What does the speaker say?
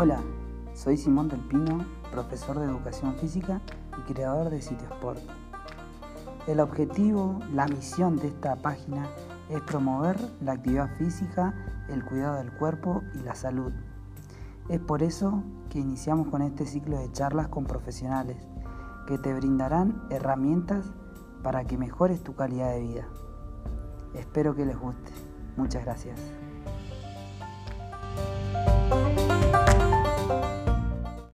Hola, soy Simón del Pino, profesor de educación física y creador de Sitio Sport. El objetivo, la misión de esta página es promover la actividad física, el cuidado del cuerpo y la salud. Es por eso que iniciamos con este ciclo de charlas con profesionales que te brindarán herramientas para que mejores tu calidad de vida. Espero que les guste. Muchas gracias.